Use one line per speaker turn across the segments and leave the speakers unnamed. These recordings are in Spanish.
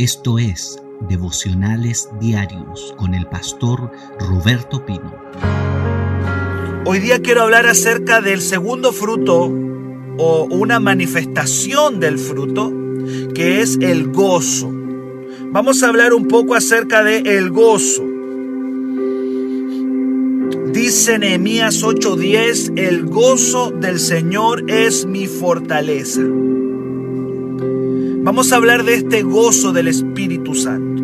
Esto es Devocionales Diarios con el pastor Roberto Pino.
Hoy día quiero hablar acerca del segundo fruto o una manifestación del fruto que es el gozo. Vamos a hablar un poco acerca de el gozo. Dice Nehemías 8:10, el gozo del Señor es mi fortaleza. Vamos a hablar de este gozo del Espíritu Santo,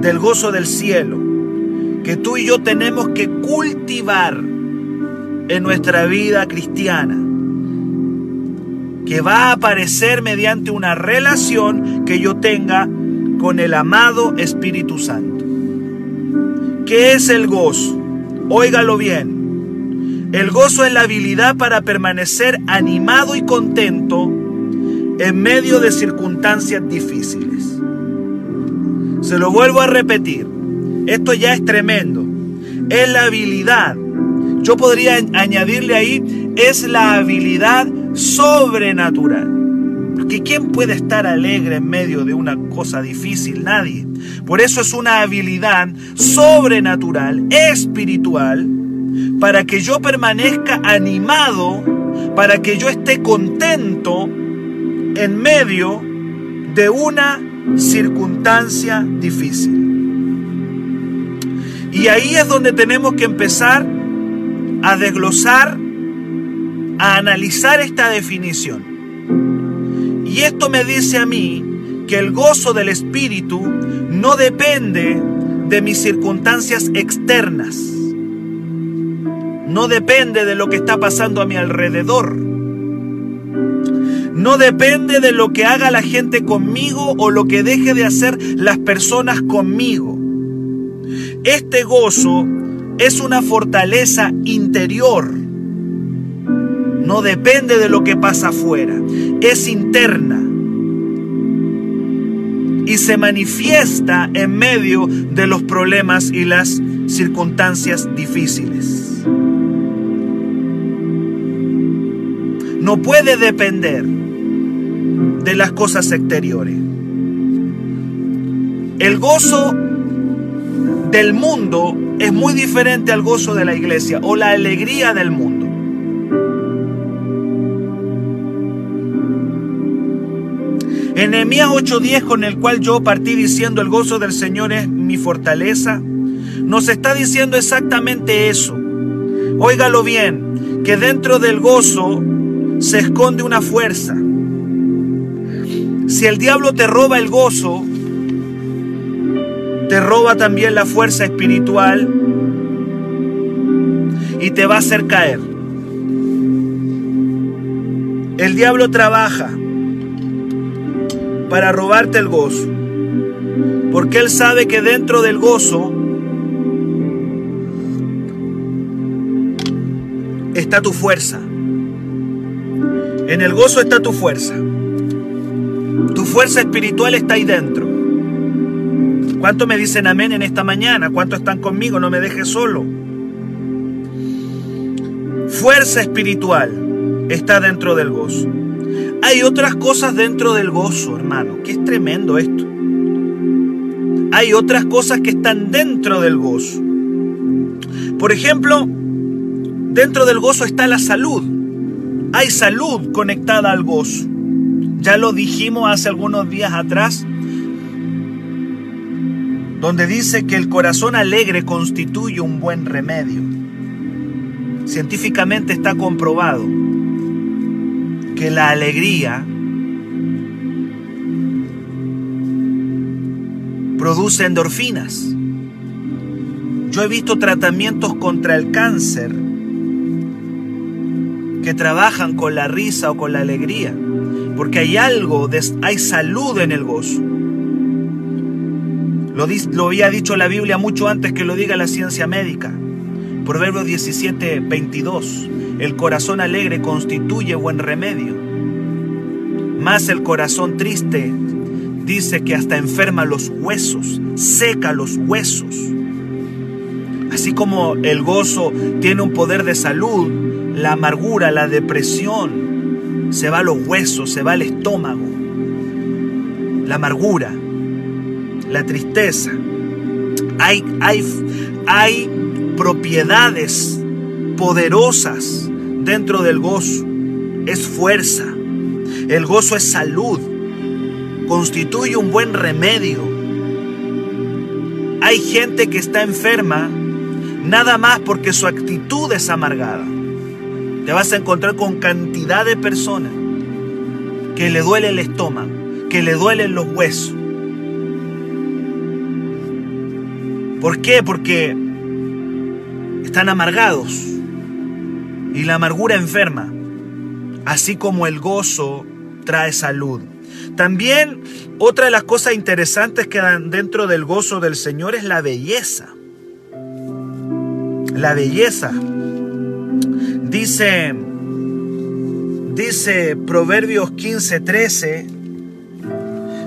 del gozo del cielo, que tú y yo tenemos que cultivar en nuestra vida cristiana, que va a aparecer mediante una relación que yo tenga con el amado Espíritu Santo. ¿Qué es el gozo? Óigalo bien. El gozo es la habilidad para permanecer animado y contento en medio de circunstancias difíciles. Se lo vuelvo a repetir. Esto ya es tremendo. Es la habilidad. Yo podría añadirle ahí, es la habilidad sobrenatural. Porque ¿quién puede estar alegre en medio de una cosa difícil? Nadie. Por eso es una habilidad sobrenatural, espiritual, para que yo permanezca animado, para que yo esté contento en medio de una circunstancia difícil. Y ahí es donde tenemos que empezar a desglosar, a analizar esta definición. Y esto me dice a mí que el gozo del Espíritu no depende de mis circunstancias externas. No depende de lo que está pasando a mi alrededor no depende de lo que haga la gente conmigo o lo que deje de hacer las personas conmigo. Este gozo es una fortaleza interior. No depende de lo que pasa afuera. Es interna. Y se manifiesta en medio de los problemas y las circunstancias difíciles. No puede depender de las cosas exteriores. El gozo del mundo es muy diferente al gozo de la iglesia o la alegría del mundo. En Nehemías 8:10, con el cual yo partí diciendo el gozo del Señor es mi fortaleza, nos está diciendo exactamente eso. Óigalo bien, que dentro del gozo se esconde una fuerza. Si el diablo te roba el gozo, te roba también la fuerza espiritual y te va a hacer caer. El diablo trabaja para robarte el gozo, porque él sabe que dentro del gozo está tu fuerza. En el gozo está tu fuerza. Fuerza espiritual está ahí dentro. ¿Cuánto me dicen amén en esta mañana? ¿Cuánto están conmigo? No me dejes solo. Fuerza espiritual está dentro del gozo. Hay otras cosas dentro del gozo, hermano, que es tremendo esto. Hay otras cosas que están dentro del gozo. Por ejemplo, dentro del gozo está la salud. Hay salud conectada al gozo. Ya lo dijimos hace algunos días atrás, donde dice que el corazón alegre constituye un buen remedio. Científicamente está comprobado que la alegría produce endorfinas. Yo he visto tratamientos contra el cáncer que trabajan con la risa o con la alegría porque hay algo, hay salud en el gozo. Lo, lo, había dicho la Biblia mucho antes que lo diga la ciencia médica. Proverbios 17, 22. El corazón alegre constituye buen remedio. Más el corazón triste dice que hasta enferma los huesos, seca los huesos. Así como el gozo tiene un poder de salud, la amargura, la depresión, se va a los huesos, se va al estómago. la amargura, la tristeza. Hay, hay, hay propiedades poderosas dentro del gozo. Es fuerza. El gozo es salud. Constituye un buen remedio. Hay gente que está enferma nada más porque su actitud es amargada. Te vas a encontrar con cantidad de personas que le duele el estómago, que le duelen los huesos. ¿Por qué? Porque están amargados y la amargura enferma, así como el gozo trae salud. También otra de las cosas interesantes que dan dentro del gozo del Señor es la belleza. La belleza. Dice, dice Proverbios 15, 13.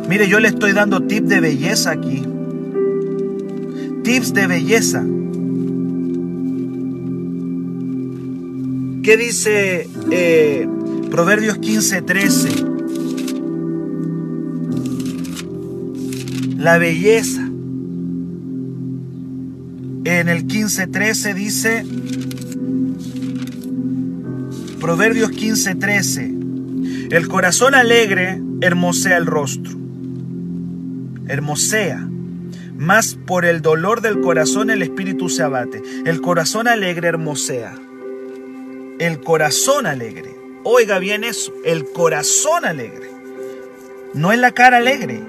Mire, yo le estoy dando tips de belleza aquí. Tips de belleza. ¿Qué dice eh, Proverbios 15, 13? La belleza. En el 15, 13 dice, Proverbios 15, 13, el corazón alegre hermosea el rostro. Hermosea. Más por el dolor del corazón el espíritu se abate. El corazón alegre hermosea el corazón alegre. Oiga bien eso, el corazón alegre. No es la cara alegre,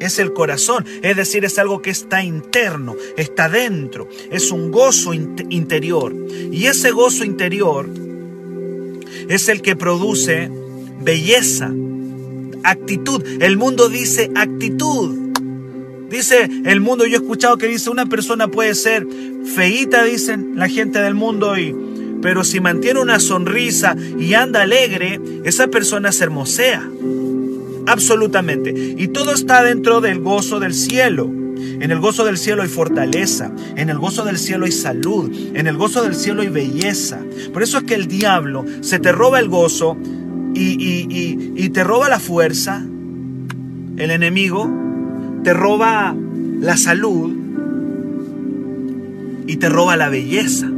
es el corazón. Es decir, es algo que está interno, está dentro. Es un gozo interior. Y ese gozo interior es el que produce belleza, actitud. El mundo dice actitud. Dice el mundo, yo he escuchado que dice una persona puede ser feíta, dicen la gente del mundo, y pero si mantiene una sonrisa y anda alegre, esa persona se hermosea. Absolutamente. Y todo está dentro del gozo del cielo. En el gozo del cielo hay fortaleza, en el gozo del cielo hay salud, en el gozo del cielo hay belleza. Por eso es que el diablo se te roba el gozo y, y te roba la fuerza. El enemigo te roba la salud y te roba la belleza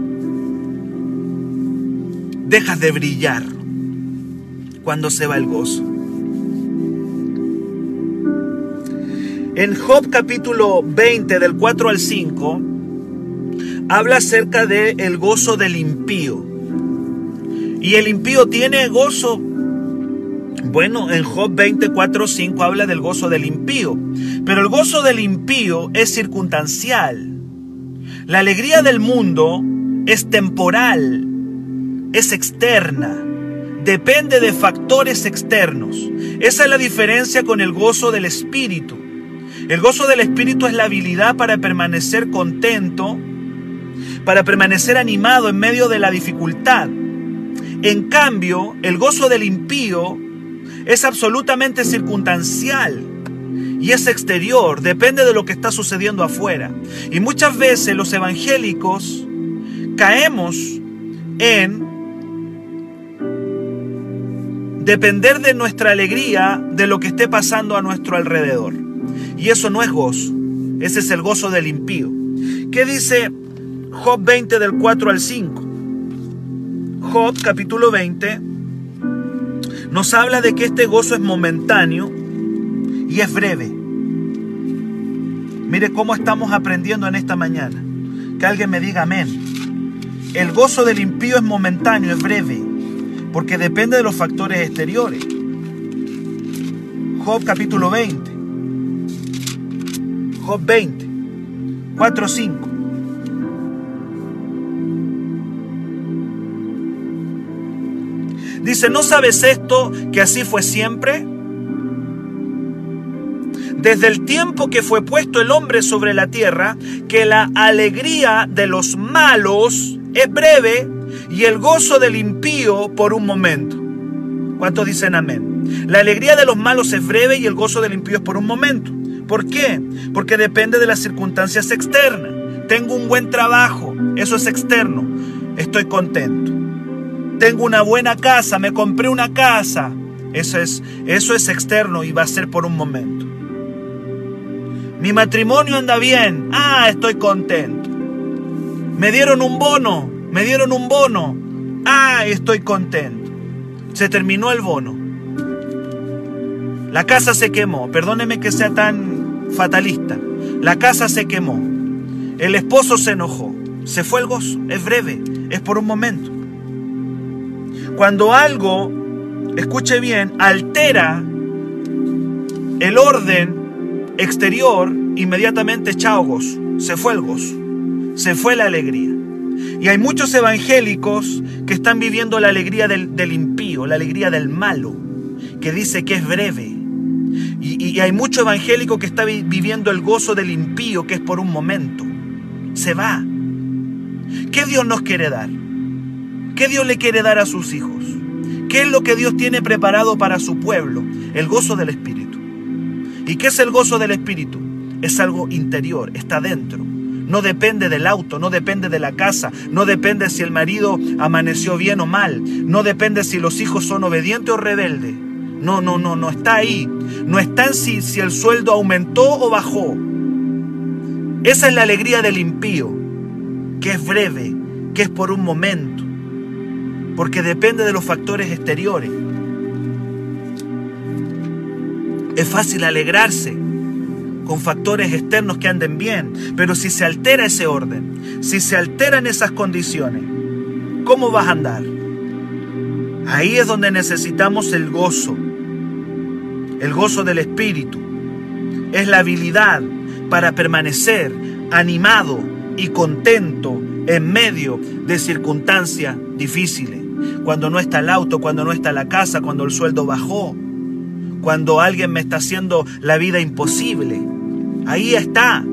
dejas de brillar cuando se va el gozo. En Job capítulo 20 del 4 al 5 habla acerca del el gozo del impío. Y el impío tiene gozo. Bueno, en Job 24, 5 habla del gozo del impío. Pero el gozo del impío es circunstancial. La alegría del mundo es temporal es externa, depende de factores externos. Esa es la diferencia con el gozo del Espíritu. El gozo del Espíritu es la habilidad para permanecer contento, para permanecer animado en medio de la dificultad. En cambio, el gozo del impío es absolutamente circunstancial y es exterior, depende de lo que está sucediendo afuera. Y muchas veces los evangélicos caemos en depender de nuestra alegría de lo que esté pasando a nuestro alrededor. Y eso no es gozo, ese es el gozo del impío. ¿Qué dice Job 20 del 4 al 5? Job capítulo 20 nos habla de que este gozo es momentáneo y es breve. Mire cómo estamos aprendiendo en esta mañana. Que alguien me diga amén. El gozo del impío es momentáneo, es breve porque depende de los factores exteriores. Job capítulo 20. Job 20, 4, 5. Dice, ¿no sabes esto que así fue siempre? Desde el tiempo que fue puesto el hombre sobre la tierra, que la alegría de los malos es breve y el gozo del impío por un momento. ¿Cuántos dicen amén? La alegría de los malos es breve y el gozo del impío es por un momento. ¿Por qué? Porque depende de las circunstancias externas. Tengo un buen trabajo, eso es externo, estoy contento. Tengo una buena casa, me compré una casa, eso es, eso es externo y va a ser por un momento. Mi matrimonio anda bien. Ah, estoy contento. Me dieron un bono. Me dieron un bono. Ah, estoy contento. Se terminó el bono. La casa se quemó. Perdóneme que sea tan fatalista. La casa se quemó. El esposo se enojó. Se fue el gozo. Es breve. Es por un momento. Cuando algo, escuche bien, altera el orden exterior, inmediatamente chao gozo. Se fue el gozo. Se fue la alegría. Y hay muchos evangélicos que están viviendo la alegría del, del impío, la alegría del malo, que dice que es breve, y, hay mucho evangélico que está viviendo el gozo del impío, que es por un momento. Se va. ¿Qué Dios nos quiere dar? ¿Qué Dios le quiere dar a sus hijos? ¿Qué es lo que Dios tiene preparado para su pueblo? El gozo del Espíritu. ¿Y qué es el gozo del Espíritu? Es algo interior, está dentro. No depende del auto, no depende de la casa, no depende si el marido amaneció bien o mal, no depende si los hijos son obedientes o rebeldes. No, no, no, no está ahí. No está en si, si el sueldo aumentó o bajó. Esa es la alegría del impío, que es breve, que es por un momento, porque depende de los factores exteriores. Es fácil alegrarse con factores externos que anden bien, pero si se altera ese orden, si se alteran esas condiciones, ¿cómo vas a andar? Ahí es donde necesitamos el gozo, el gozo del Espíritu. Es la habilidad para permanecer animado y contento en medio de circunstancias difíciles. Cuando no está el auto, cuando no está la casa, cuando el sueldo bajó, cuando alguien me está haciendo la vida imposible. Ahí está.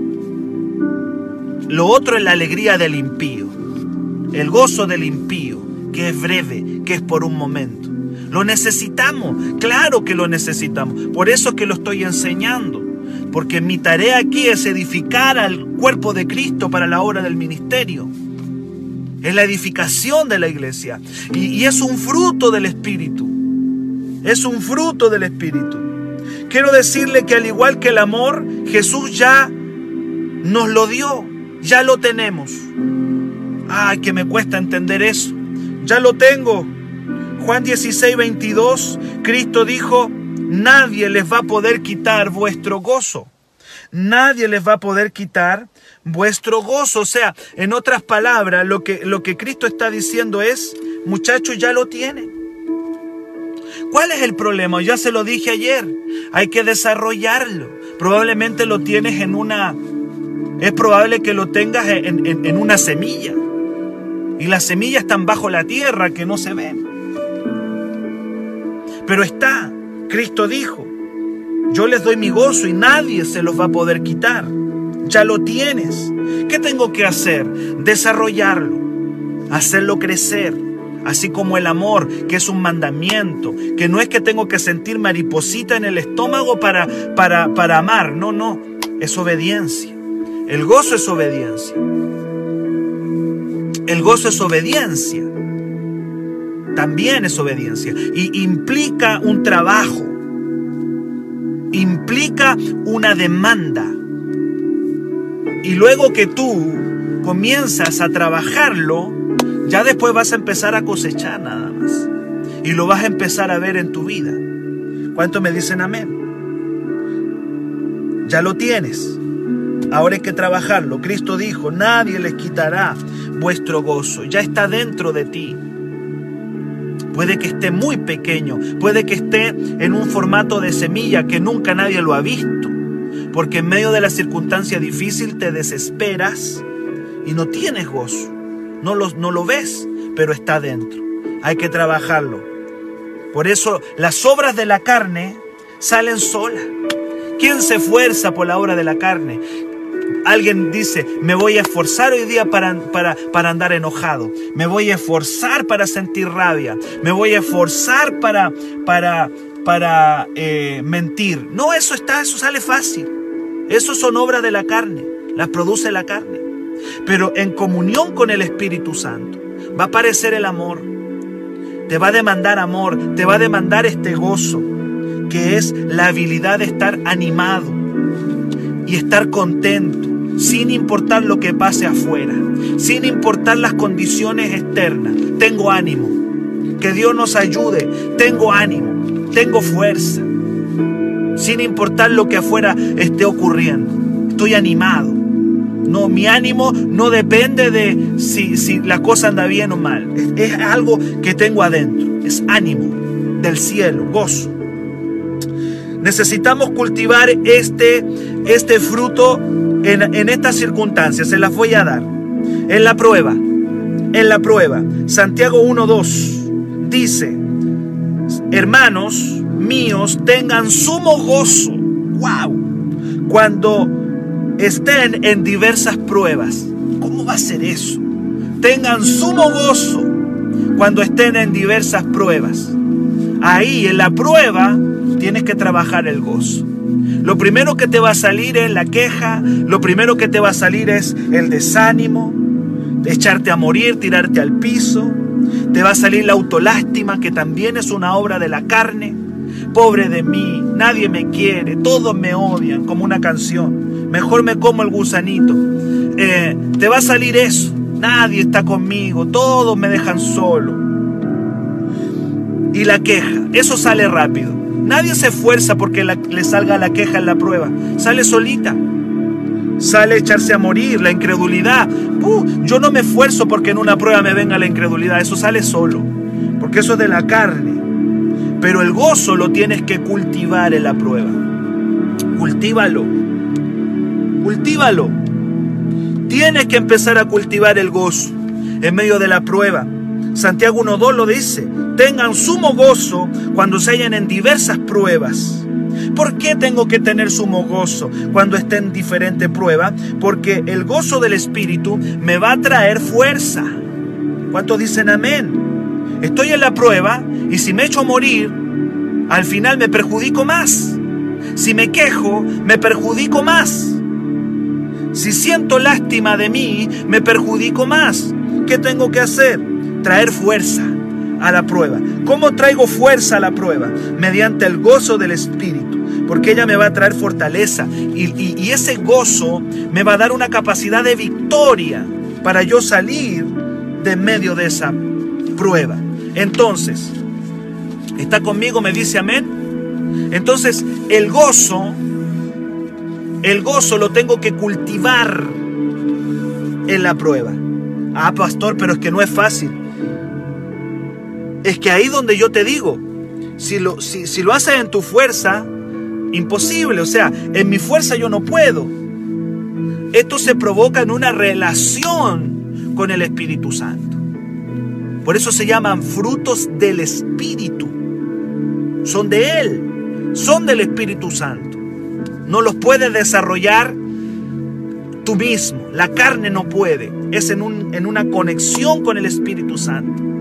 Lo otro es la alegría del impío, el gozo del impío que es breve, que es por un momento. Lo necesitamos, claro que lo necesitamos. Por eso que lo estoy enseñando. Porque mi tarea aquí es edificar al cuerpo de Cristo para la obra del ministerio. Es la edificación de la iglesia. Y, y es un fruto del Espíritu. Es un fruto del Espíritu. Quiero decirle que al igual que el amor, Jesús ya nos lo dio. Ya lo tenemos. Ay, que me cuesta entender eso ya lo tengo. Juan 16, 22, Cristo dijo, nadie les va a poder quitar vuestro gozo. Nadie les va a poder quitar vuestro gozo. O sea, en otras palabras, lo que, lo que Cristo está diciendo es, muchachos, ya lo tienen. ¿Cuál es el problema? Ya se lo dije ayer. Hay que desarrollarlo. Probablemente lo tienes en una... Es probable que lo tengas en, en una semilla. Y las semillas están bajo la tierra que no se ven. Pero está, Cristo dijo, yo les doy mi gozo y nadie se los va a poder quitar. Ya lo tienes. ¿Qué tengo que hacer? Desarrollarlo, hacerlo crecer, así como el amor, que es un mandamiento, que no es que tengo que sentir mariposita en el estómago para, para, para amar, no, no, es obediencia. El gozo es obediencia. El gozo es obediencia. También es obediencia. Y implica un trabajo. Implica una demanda. Y luego que tú comienzas a trabajarlo, ya después vas a empezar a cosechar nada más. Y lo vas a empezar a ver en tu vida. ¿Cuánto me dicen amén? Ya lo tienes. Ahora hay que trabajarlo. Cristo dijo, nadie les quitará vuestro gozo. Ya está dentro de ti. Puede que esté muy pequeño, puede que esté en un formato de semilla que nunca nadie lo ha visto. Porque en medio de la circunstancia difícil te desesperas y no tienes gozo. No lo, no lo ves, pero está dentro. Hay que trabajarlo. Por eso las obras de la carne salen solas. ¿Quién se esfuerza por la obra de la carne? Alguien dice, me voy a esforzar hoy día para, para, para, andar enojado. Me voy a esforzar para sentir rabia. Me voy a esforzar para, para, para eh, mentir. No, eso está, eso sale fácil. Eso son obras de la carne. Las produce la carne. Pero en comunión con el Espíritu Santo va a aparecer el amor. Te va a demandar amor. Te va a demandar este gozo. Que es la habilidad de estar animado y estar contento, sin importar lo que pase afuera, sin importar las condiciones externas. Tengo ánimo. Que Dios nos ayude. Tengo ánimo. Tengo fuerza. Sin importar lo que afuera esté ocurriendo. Estoy animado. No, mi ánimo no depende de si, si la cosa anda bien o mal. Es, es algo que tengo adentro. Es ánimo del cielo, gozo. Necesitamos cultivar este, este fruto en, en estas circunstancias. Se las voy a dar. En la prueba. En la prueba. Santiago 1.2 dice, hermanos míos, tengan sumo gozo. ¡Wow! Cuando estén en diversas pruebas. ¿Cómo va a ser eso? Tengan sumo gozo cuando estén en diversas pruebas. Ahí en la prueba tienes que trabajar el gozo. Lo primero que te va a salir es la queja, lo primero que te va a salir es el desánimo, echarte a morir, tirarte al piso, te va a salir la autolástima, que también es una obra de la carne. Pobre de mí, nadie me quiere, todos me odian, como una canción. Mejor me como el gusanito. Eh, te va a salir eso, nadie está conmigo, todos me dejan solo. Y la queja, eso sale rápido. Nadie se esfuerza porque le salga la queja en la prueba. Sale solita. Sale echarse a morir, la incredulidad. Yo no me esfuerzo porque en una prueba me venga la incredulidad. Eso sale solo. Porque eso es de la carne. Pero el gozo lo tienes que cultivar en la prueba. Cultívalo. Cultívalo. Tienes que empezar a cultivar el gozo en medio de la prueba. Santiago 1.2 lo dice, tengan sumo gozo cuando se hallen en diversas pruebas. ¿Por qué tengo que tener sumo gozo cuando esté en diferente prueba? Porque el gozo del Espíritu me va a traer fuerza. ¿Cuántos dicen amén? Estoy en la prueba y si me echo morir, al final me perjudico más. Si me quejo, me perjudico más. Si siento lástima de mí, me perjudico más. ¿Qué tengo que hacer? Traer fuerza a la prueba. ¿Cómo traigo fuerza a la prueba? Mediante el gozo del Espíritu. Porque ella me va a traer fortaleza. Y, y ese gozo me va a dar una capacidad de victoria para yo salir de medio de esa prueba. Entonces, ¿está conmigo? Me dice amén. Entonces, el gozo, el gozo lo tengo que cultivar en la prueba. Ah, pastor, pero es que no es fácil. Es que ahí donde yo te digo, si lo, si, lo haces en tu fuerza, imposible. O sea, en mi fuerza yo no puedo. Esto se provoca en una relación con el Espíritu Santo. Por eso se llaman frutos del Espíritu. Son de Él, son del Espíritu Santo. No los puedes desarrollar tú mismo. La carne no puede. Es en, un, en una conexión con el Espíritu Santo.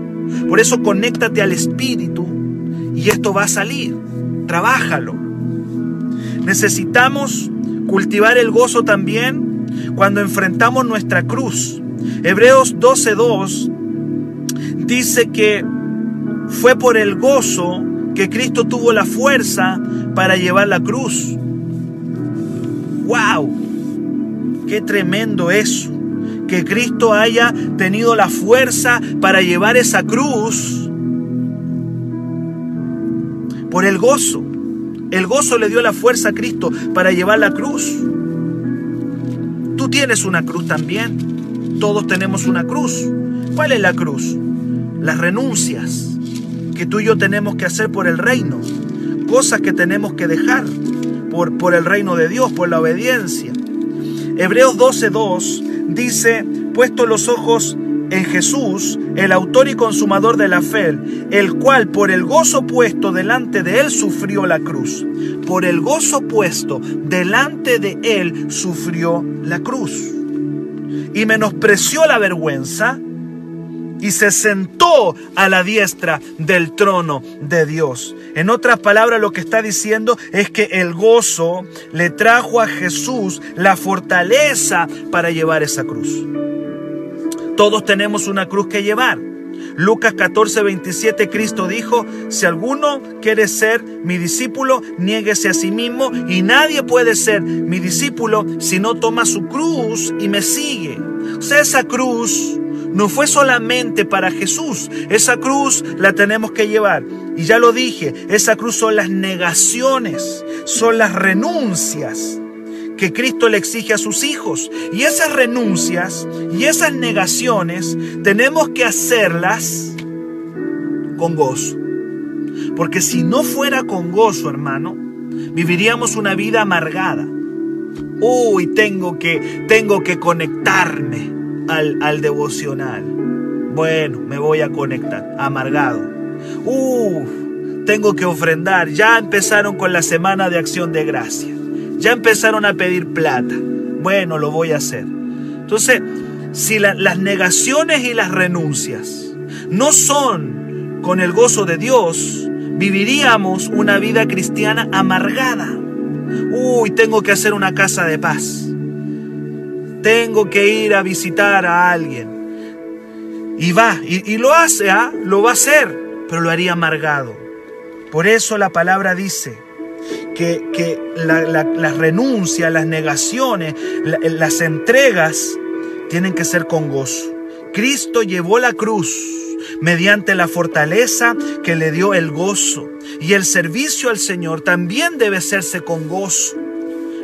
Por eso conéctate al Espíritu y esto va a salir. Trabájalo. Necesitamos cultivar el gozo también cuando enfrentamos nuestra cruz. Hebreos 12.2 dice que fue por el gozo que Cristo tuvo la fuerza para llevar la cruz. ¡Wow! ¡Qué tremendo eso! Que Cristo haya tenido la fuerza para llevar esa cruz por el gozo. El gozo le dio la fuerza a Cristo para llevar la cruz. Tú tienes una cruz también. Todos tenemos una cruz. ¿Cuál es la cruz? Las renuncias que tú y yo tenemos que hacer por el reino. Cosas que tenemos que dejar por, por el reino de Dios, por la obediencia. Hebreos 12.2 dice, puesto los ojos en Jesús, el autor y consumador de la fe, el cual por el gozo puesto delante de él sufrió la cruz. Por el gozo puesto delante de él sufrió la cruz. Y menospreció la vergüenza y se sentó a la diestra del trono de Dios. En otras palabras, lo que está diciendo es que el gozo le trajo a Jesús la fortaleza para llevar esa cruz. Todos tenemos una cruz que llevar. Lucas 14, 27, Cristo dijo, si alguno quiere ser mi discípulo, niéguese a sí mismo y nadie puede ser mi discípulo si no toma su cruz y me sigue. O sea, esa cruz no fue solamente para Jesús, esa cruz la tenemos que llevar. Y ya lo dije, esa cruz son las negaciones, son las renuncias que Cristo le exige a sus hijos. Y esas renuncias y esas negaciones tenemos que hacerlas con gozo. Porque si no fuera con gozo, hermano, viviríamos una vida amargada. Uy, tengo que, tengo que conectarme al, al devocional. Bueno, me voy a conectar, amargado. Uh, tengo que ofrendar. Ya empezaron con la semana de acción de gracia. Ya empezaron a pedir plata. Bueno, lo voy a hacer. Entonces, si las negaciones y las renuncias no son con el gozo de Dios, viviríamos una vida cristiana amargada. Uy, tengo que hacer una casa de paz. Tengo que ir a visitar a alguien. Y va, y, lo hace, ¿ah? lo va a hacer, pero lo haría amargado. Por eso la palabra dice que, que las renuncias, las negaciones, las entregas tienen que ser con gozo. Cristo llevó la cruz mediante la fortaleza que le dio el gozo. Y el servicio al Señor también debe hacerse con gozo.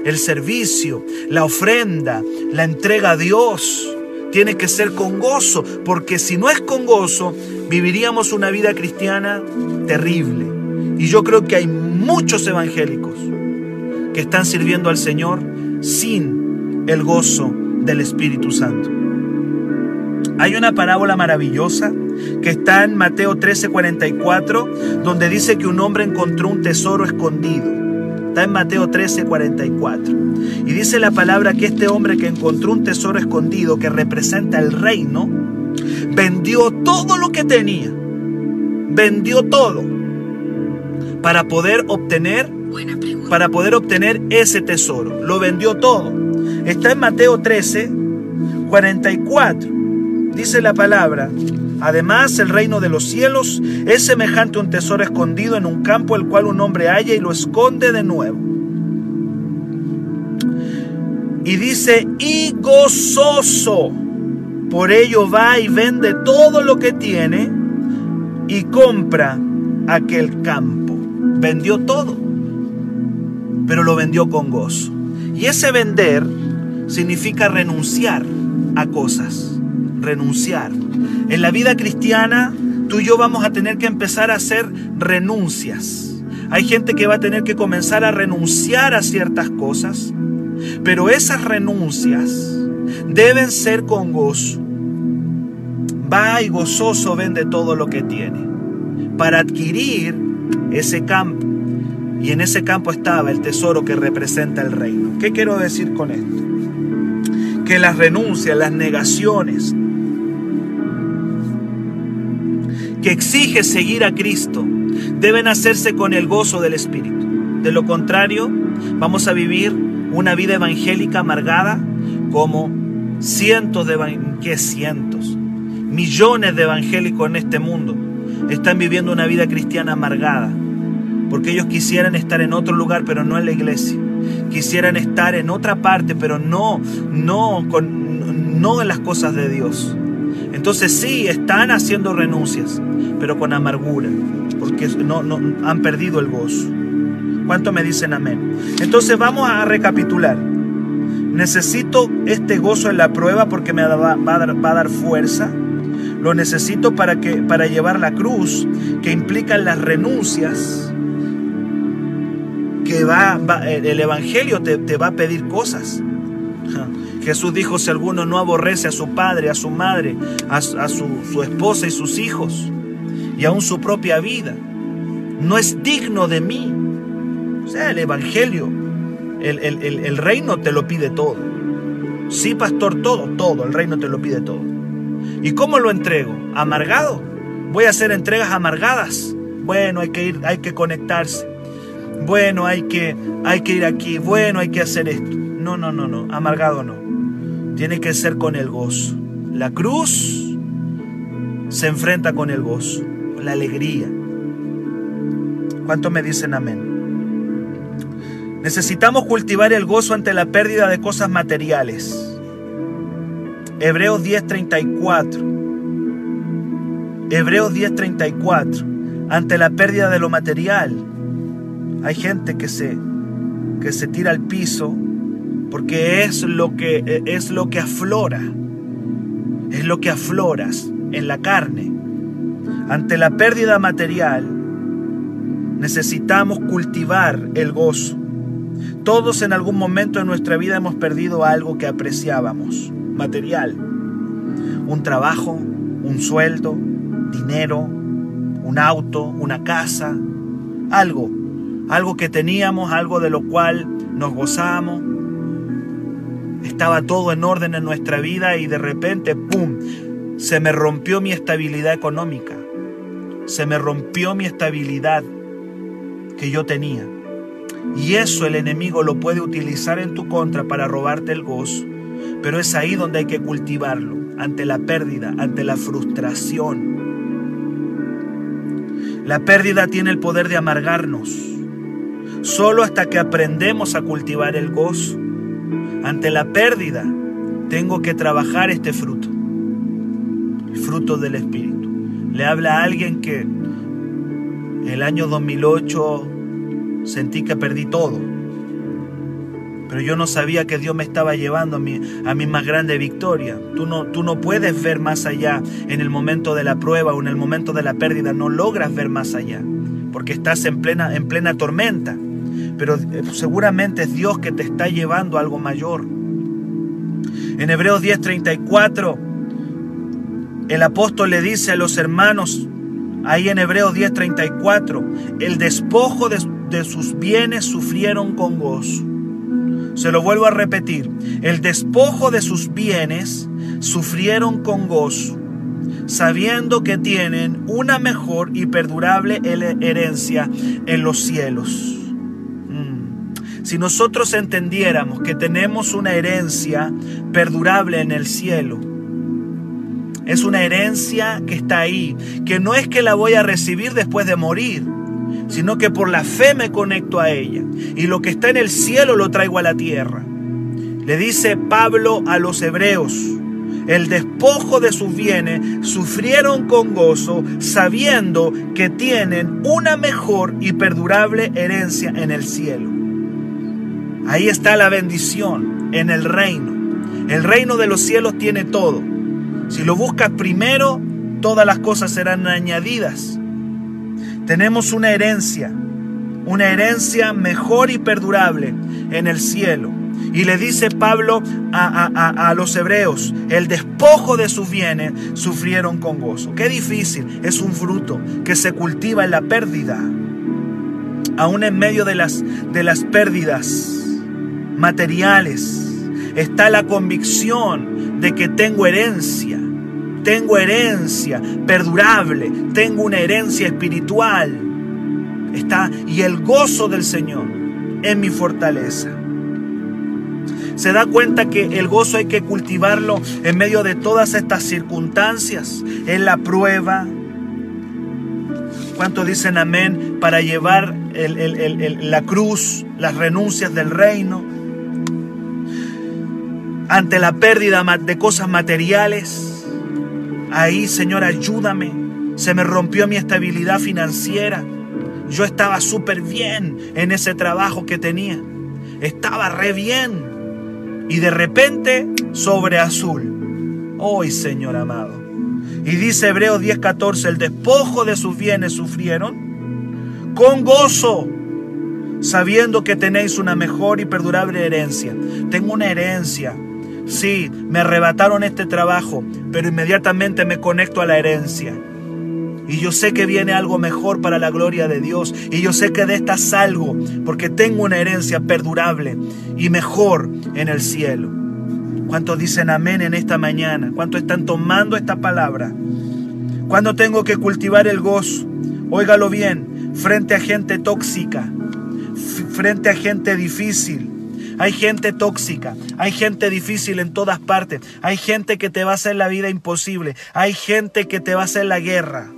El servicio, la ofrenda, la entrega a Dios tiene que ser con gozo, porque si no es con gozo, viviríamos una vida cristiana terrible. Y yo creo que hay muchos evangélicos que están sirviendo al Señor sin el gozo del Espíritu Santo. Hay una parábola maravillosa que está en Mateo 13:44, donde dice que un hombre encontró un tesoro escondido. Está en Mateo 13:44. Y dice la palabra que este hombre que encontró un tesoro escondido que representa el reino, vendió todo lo que tenía. Vendió todo para poder obtener para poder obtener ese tesoro. Lo vendió todo. Está en Mateo 13, 44. Dice la palabra, además el reino de los cielos es semejante a un tesoro escondido en un campo el cual un hombre halla y lo esconde de nuevo. Y dice, y gozoso, por ello va y vende todo lo que tiene y compra aquel campo. Vendió todo, pero lo vendió con gozo. Y ese vender significa renunciar a cosas renunciar. En la vida cristiana, tú y yo vamos a tener que empezar a hacer renuncias. Hay gente que va a tener que comenzar a renunciar a ciertas cosas, pero esas renuncias deben ser con gozo. Va y gozoso vende todo lo que tiene para adquirir ese campo. Y en ese campo estaba el tesoro que representa el reino. ¿Qué quiero decir con esto? Que las renuncias, las negaciones, que exige seguir a Cristo deben hacerse con el gozo del Espíritu. De lo contrario, vamos a vivir una vida evangélica amargada como cientos de ¿qué cientos? Millones de evangélicos en este mundo están viviendo una vida cristiana amargada porque ellos quisieran estar en otro lugar pero no en la iglesia. Quisieran estar en otra parte pero no no con no en las cosas de Dios. Entonces sí, están haciendo renuncias, pero con amargura, porque no, han perdido el gozo. ¿Cuánto me dicen amén? Entonces vamos a recapitular. Necesito este gozo en la prueba porque me va, a, dar, a, dar, fuerza. Lo necesito para, que, para llevar la cruz, que implica las renuncias. Que va, va el Evangelio te va a pedir cosas. Jesús dijo, si alguno no aborrece a su padre, a su madre, a, su, esposa y sus hijos, y aún su propia vida, no es digno de mí. O sea, el Evangelio, el, el, reino te lo pide todo. Sí, pastor, todo, todo, el reino te lo pide todo. ¿Y cómo lo entrego? ¿Amargado? Voy a hacer entregas amargadas. Bueno, hay que ir, hay que conectarse. Bueno, hay que, hay que ir aquí. Bueno, hay que hacer esto. No, no, no, no. Amargado no tiene que ser con el gozo. La cruz se enfrenta con el gozo, la alegría. ¿Cuántos me dicen amén? Necesitamos cultivar el gozo ante la pérdida de cosas materiales. Hebreos 10:34. Hebreos 10:34. Ante la pérdida de lo material. Hay gente que se, que se tira al piso porque es lo que, es lo que aflora. Es lo que afloras en la carne. Ante la pérdida material necesitamos cultivar el gozo. Todos en algún momento de nuestra vida hemos perdido algo que apreciábamos material. Un trabajo, un sueldo, dinero, un auto, una casa, algo, algo que teníamos, algo de lo cual nos gozábamos. Estaba todo en orden en nuestra vida y de repente, ¡pum!, se me rompió mi estabilidad económica. Se me rompió mi estabilidad que yo tenía. Y eso el enemigo lo puede utilizar en tu contra para robarte el gozo. Pero es ahí donde hay que cultivarlo, ante la pérdida, ante la frustración. La pérdida tiene el poder de amargarnos. Solo hasta que aprendemos a cultivar el gozo. Ante la pérdida, tengo que trabajar este fruto. Fruto del Espíritu. Le habla a alguien que el año 2008 sentí que perdí todo pero yo no sabía que Dios me estaba llevando a mi, a mi más grande victoria. Tú no, tú no puedes ver más allá en el momento de la prueba o en el momento de la pérdida, no logras ver más allá, porque estás en plena, en plena tormenta. Pero eh, seguramente es Dios que te está llevando a algo mayor. En Hebreos 10:34, el apóstol le dice a los hermanos, ahí en Hebreos 10:34, el despojo de, de sus bienes sufrieron con gozo. Se lo vuelvo a repetir. El despojo de sus bienes sufrieron con gozo, sabiendo que tienen una mejor y perdurable herencia en los cielos. Si nosotros entendiéramos que tenemos una herencia perdurable en el cielo, es una herencia que está ahí, que no es que la voy a recibir después de morir, sino que por la fe me conecto a ella. Y lo que está en el cielo lo traigo a la tierra. Le dice Pablo a los hebreos, el despojo de sus bienes sufrieron con gozo, sabiendo que tienen una mejor y perdurable herencia en el cielo. Ahí está la bendición en el reino. El reino de los cielos tiene todo. Si lo buscas primero, todas las cosas serán añadidas. Tenemos una herencia, una herencia mejor y perdurable en el cielo. Y le dice Pablo a, los hebreos, el despojo de sus bienes sufrieron con gozo. Qué difícil, es un fruto que se cultiva en la pérdida. Aún en medio de las, de las pérdidas materiales está la convicción de que tengo herencia tengo herencia perdurable, tengo una herencia espiritual. Está y el gozo del Señor es mi fortaleza. Se da cuenta que el gozo hay que cultivarlo en medio de todas estas circunstancias, en la prueba. ¿Cuántos dicen amén para llevar la cruz, las renuncias del reino? Ante la pérdida de cosas materiales, Ahí, Señor, ayúdame. Se me rompió mi estabilidad financiera. Yo estaba súper bien en ese trabajo que tenía. Estaba re bien. Y de repente, sobre azul. Hoy, Señor amado. Y dice Hebreos 10:14, el despojo de sus bienes sufrieron con gozo, sabiendo que tenéis una mejor y perdurable herencia. Tengo una herencia Sí, me arrebataron este trabajo, pero inmediatamente me conecto a la herencia. Y yo sé que viene algo mejor para la gloria de Dios. Y yo sé que de esta salgo porque tengo una herencia perdurable y mejor en el cielo. ¿Cuántos dicen amén en esta mañana? ¿Cuántos están tomando esta palabra? ¿Cuándo tengo que cultivar el gozo? Óigalo bien, frente a gente tóxica, frente a gente difícil, Hay gente tóxica, hay gente difícil en todas partes, hay gente que te va a hacer la vida imposible, hay gente que te va a hacer la guerra.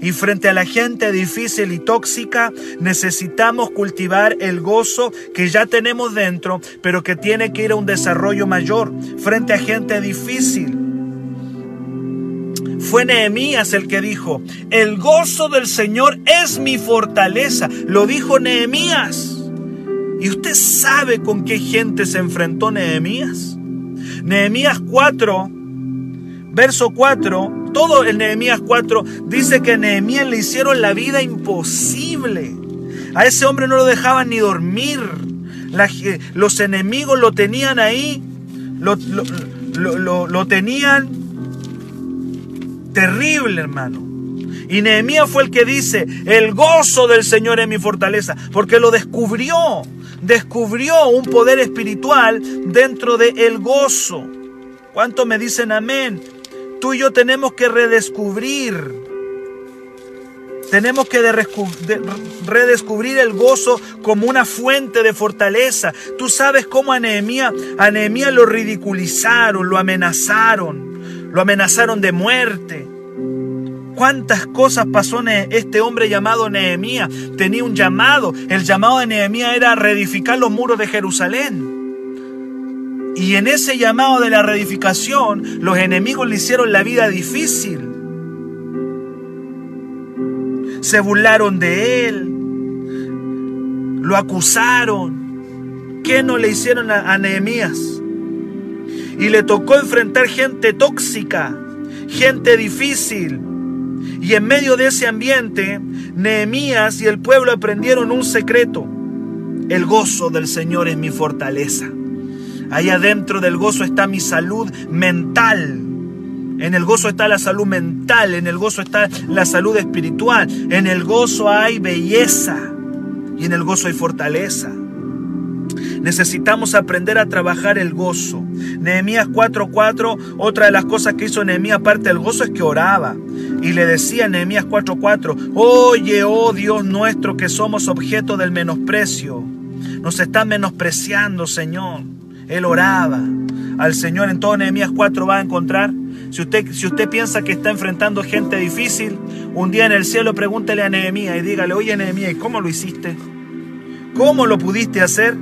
Y frente a la gente difícil y tóxica, necesitamos cultivar el gozo que ya tenemos dentro, pero que tiene que ir a un desarrollo mayor. Frente a gente difícil, fue Nehemías el que dijo, el gozo del Señor es mi fortaleza. Lo dijo Nehemías. ¿Y usted sabe con qué gente se enfrentó Nehemías? Nehemías 4, verso 4, todo el Nehemías 4 dice que a Nehemías le hicieron la vida imposible. A ese hombre no lo dejaban ni dormir. los enemigos lo tenían ahí, lo, lo, lo tenían terrible, hermano. Y Nehemías fue el que dice, el gozo del Señor es mi fortaleza, porque lo descubrió, descubrió un poder espiritual dentro de el gozo. ¿Cuánto me dicen amén? Tú y yo tenemos que redescubrir tenemos que redescubrir el gozo como una fuente de fortaleza. Tú sabes cómo a Nehemías, lo ridiculizaron, lo amenazaron, lo amenazaron de muerte. ¿Cuántas cosas pasó este hombre llamado Nehemías? Tenía un llamado. El llamado de Nehemías era reedificar los muros de Jerusalén. Y en ese llamado de la reedificación, los enemigos le hicieron la vida difícil. Se burlaron de él. Lo acusaron. ¿Qué no le hicieron a, Nehemías? Y le tocó enfrentar gente tóxica, gente difícil. Y en medio de ese ambiente, Nehemías y el pueblo aprendieron un secreto. El gozo del Señor es mi fortaleza. Ahí adentro del gozo está mi salud mental. En el gozo está la salud mental, en el gozo está la salud espiritual, en el gozo hay belleza y en el gozo hay fortaleza. Necesitamos aprender a trabajar el gozo. Nehemías 4:4, otra de las cosas que hizo Nehemías aparte del gozo es que oraba. Y le decía a Nehemías 4:4, oye, oh Dios nuestro, que somos objeto del menosprecio. Nos están menospreciando, Señor. Él oraba al Señor. En todo Nehemías 4 va a encontrar. Si usted, si usted piensa que está enfrentando gente difícil, un día en el cielo pregúntele a Nehemías y dígale, oye Nehemías, ¿cómo lo hiciste? ¿Cómo lo pudiste hacer?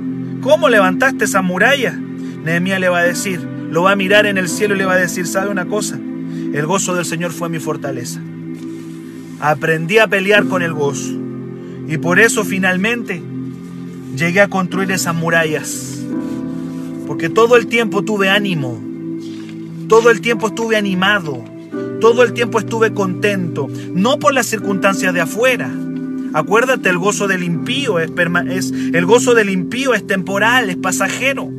¿Cómo levantaste esa muralla? Nehemías le va a decir, lo va a mirar en el cielo y le va a decir, ¿sabe una cosa? El gozo del Señor fue mi fortaleza. Aprendí a pelear con el gozo. Y por eso finalmente llegué a construir esas murallas porque todo el tiempo tuve ánimo, todo el tiempo estuve animado, todo el tiempo estuve contento, no por las circunstancias de afuera. Acuérdate, el gozo del impío es, es el gozo del es temporal, es pasajero.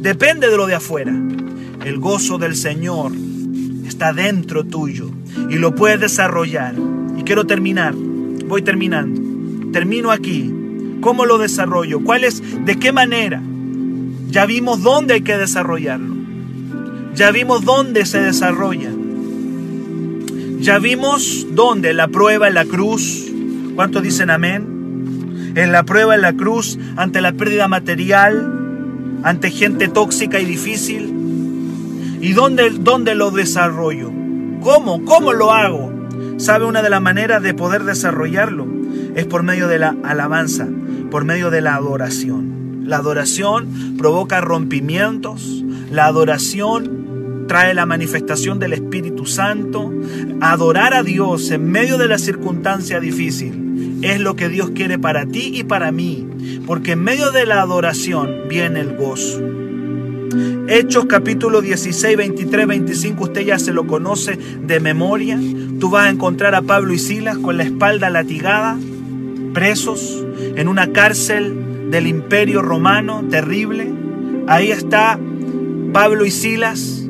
Depende de lo de afuera. El gozo del Señor está dentro tuyo y lo puedes desarrollar. Y quiero terminar. Voy terminando. Termino aquí. ¿Cómo lo desarrollo? ¿Cuál es? ¿De qué manera? Ya vimos dónde hay que desarrollarlo. Ya vimos dónde se desarrolla. Ya vimos dónde, la prueba la cruz. ¿Cuántos dicen amén? En la prueba en la cruz, ante la pérdida material, ante gente tóxica y difícil. ¿Y dónde, dónde lo desarrollo? ¿Cómo? ¿Cómo lo hago? ¿Sabe una de las maneras de poder desarrollarlo? Es por medio de la alabanza, por medio de la adoración. La adoración provoca rompimientos. La adoración trae la manifestación del Espíritu Santo. Adorar a Dios en medio de la circunstancia difícil es lo que Dios quiere para ti y para mí. Porque en medio de la adoración viene el gozo. Hechos capítulo 16, 23, 25, usted ya se lo conoce de memoria. Tú vas a encontrar a Pablo y Silas con la espalda latigada, presos en una cárcel del imperio romano terrible. Ahí está Pablo y Silas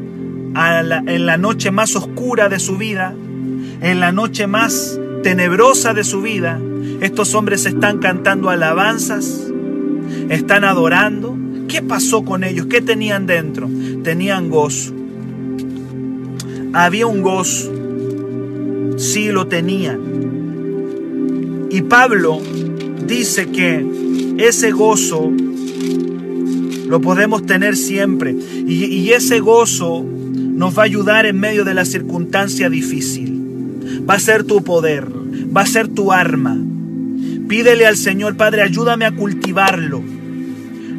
en la noche más oscura de su vida, en la noche más tenebrosa de su vida. Estos hombres están cantando alabanzas, están adorando. ¿Qué pasó con ellos? ¿Qué tenían dentro? Tenían gozo. Había un gozo. Sí lo tenían. Y Pablo dice que ese gozo Lo podemos tener siempre. Y, ese gozo nos va a ayudar en medio de la circunstancia difícil. Va a ser tu poder, va a ser tu arma. Pídele al Señor, Padre, ayúdame a cultivarlo.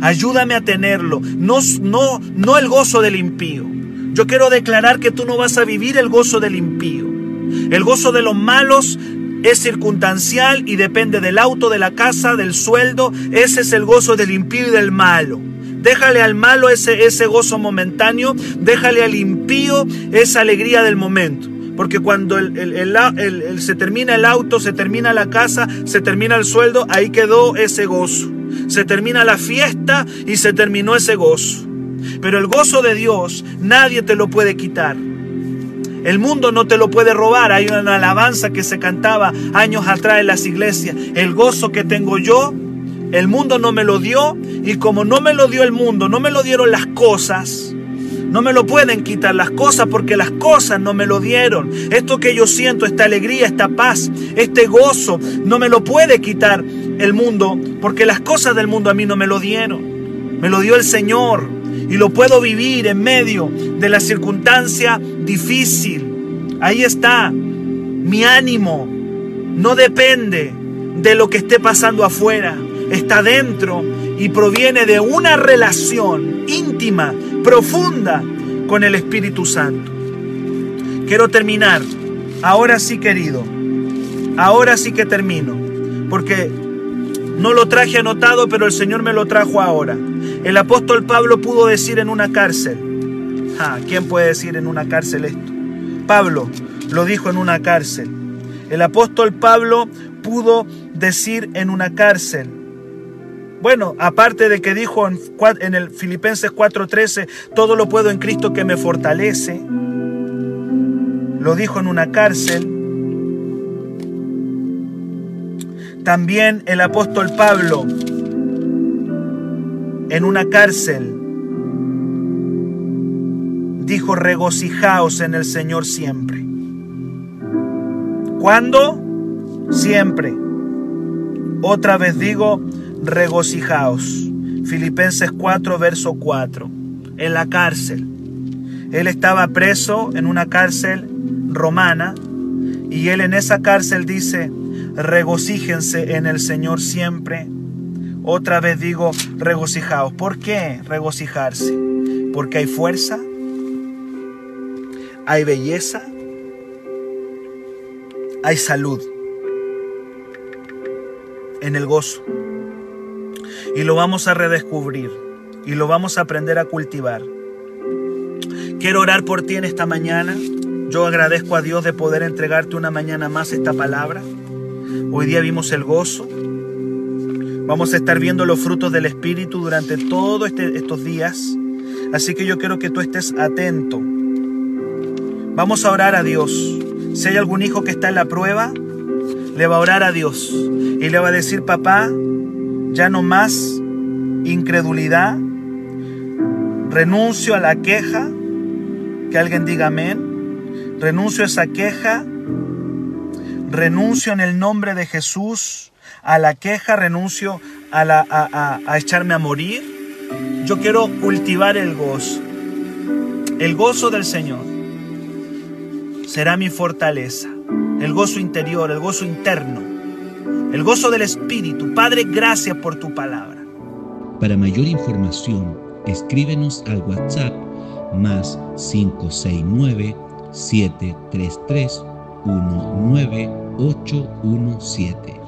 Ayúdame a tenerlo. No, no, no el gozo del impío. Yo quiero declarar que tú no vas a vivir el gozo del impío. El gozo de los malos es circunstancial y depende del auto, de la casa, del sueldo. Ese es el gozo del impío y del malo. Déjale al malo ese, ese gozo momentáneo, déjale al impío esa alegría del momento. Porque cuando se termina el auto, se termina la casa, se termina el sueldo, ahí quedó ese gozo. Se termina la fiesta y se terminó ese gozo. Pero el gozo de Dios nadie te lo puede quitar. El mundo no te lo puede robar. Hay una alabanza que se cantaba años atrás en las iglesias. El gozo que tengo yo, el mundo no me lo dio. Y como no me lo dio el mundo, no me lo dieron las cosas. No me lo pueden quitar las cosas porque las cosas no me lo dieron. Esto que yo siento, esta alegría, esta paz, este gozo, no me lo puede quitar el mundo porque las cosas del mundo a mí no me lo dieron. Me lo dio el Señor y lo puedo vivir en medio de la circunstancia difícil. Ahí está. Mi ánimo no depende de lo que esté pasando afuera. Está dentro y proviene de una relación íntima, profunda con el Espíritu Santo. Quiero terminar. Ahora sí, querido. Ahora sí que termino. Porque no lo traje anotado, pero el Señor me lo trajo ahora. El apóstol Pablo pudo decir en una cárcel. ¿Quién puede decir en una cárcel esto? Pablo lo dijo en una cárcel. El apóstol Pablo pudo decir en una cárcel. Bueno, aparte de que dijo en, el Filipenses 4:13, todo lo puedo en Cristo que me fortalece. Lo dijo en una cárcel. También el apóstol Pablo en una cárcel, dijo, regocijaos en el Señor siempre. ¿Cuándo? Siempre. Otra vez digo, regocijaos. Filipenses 4, verso 4. En la cárcel. Él estaba preso en una cárcel romana y él en esa cárcel dice, regocíjense en el Señor siempre. Otra vez digo, regocijaos. ¿Por qué regocijarse? Porque hay fuerza, hay belleza, hay salud en el gozo. Y lo vamos a redescubrir y lo vamos a aprender a cultivar. Quiero orar por ti en esta mañana. Yo agradezco a Dios de poder entregarte una mañana más esta palabra. Hoy día vimos el gozo, Vamos a estar viendo los frutos del Espíritu durante todos este, estos días. Así que yo quiero que tú estés atento. Vamos a orar a Dios. Si hay algún hijo que está en la prueba, le va a orar a Dios y le va a decir, papá, ya no más incredulidad, renuncio a la queja, que alguien diga amén, renuncio a esa queja, renuncio en el nombre de Jesús a la queja, renuncio a, la, a, echarme a morir. Yo quiero cultivar el gozo. El gozo del Señor será mi fortaleza. El gozo interior, el gozo interno. El gozo del Espíritu. Padre, gracias por tu palabra.
Para mayor información, escríbenos al WhatsApp más 569 733 19817.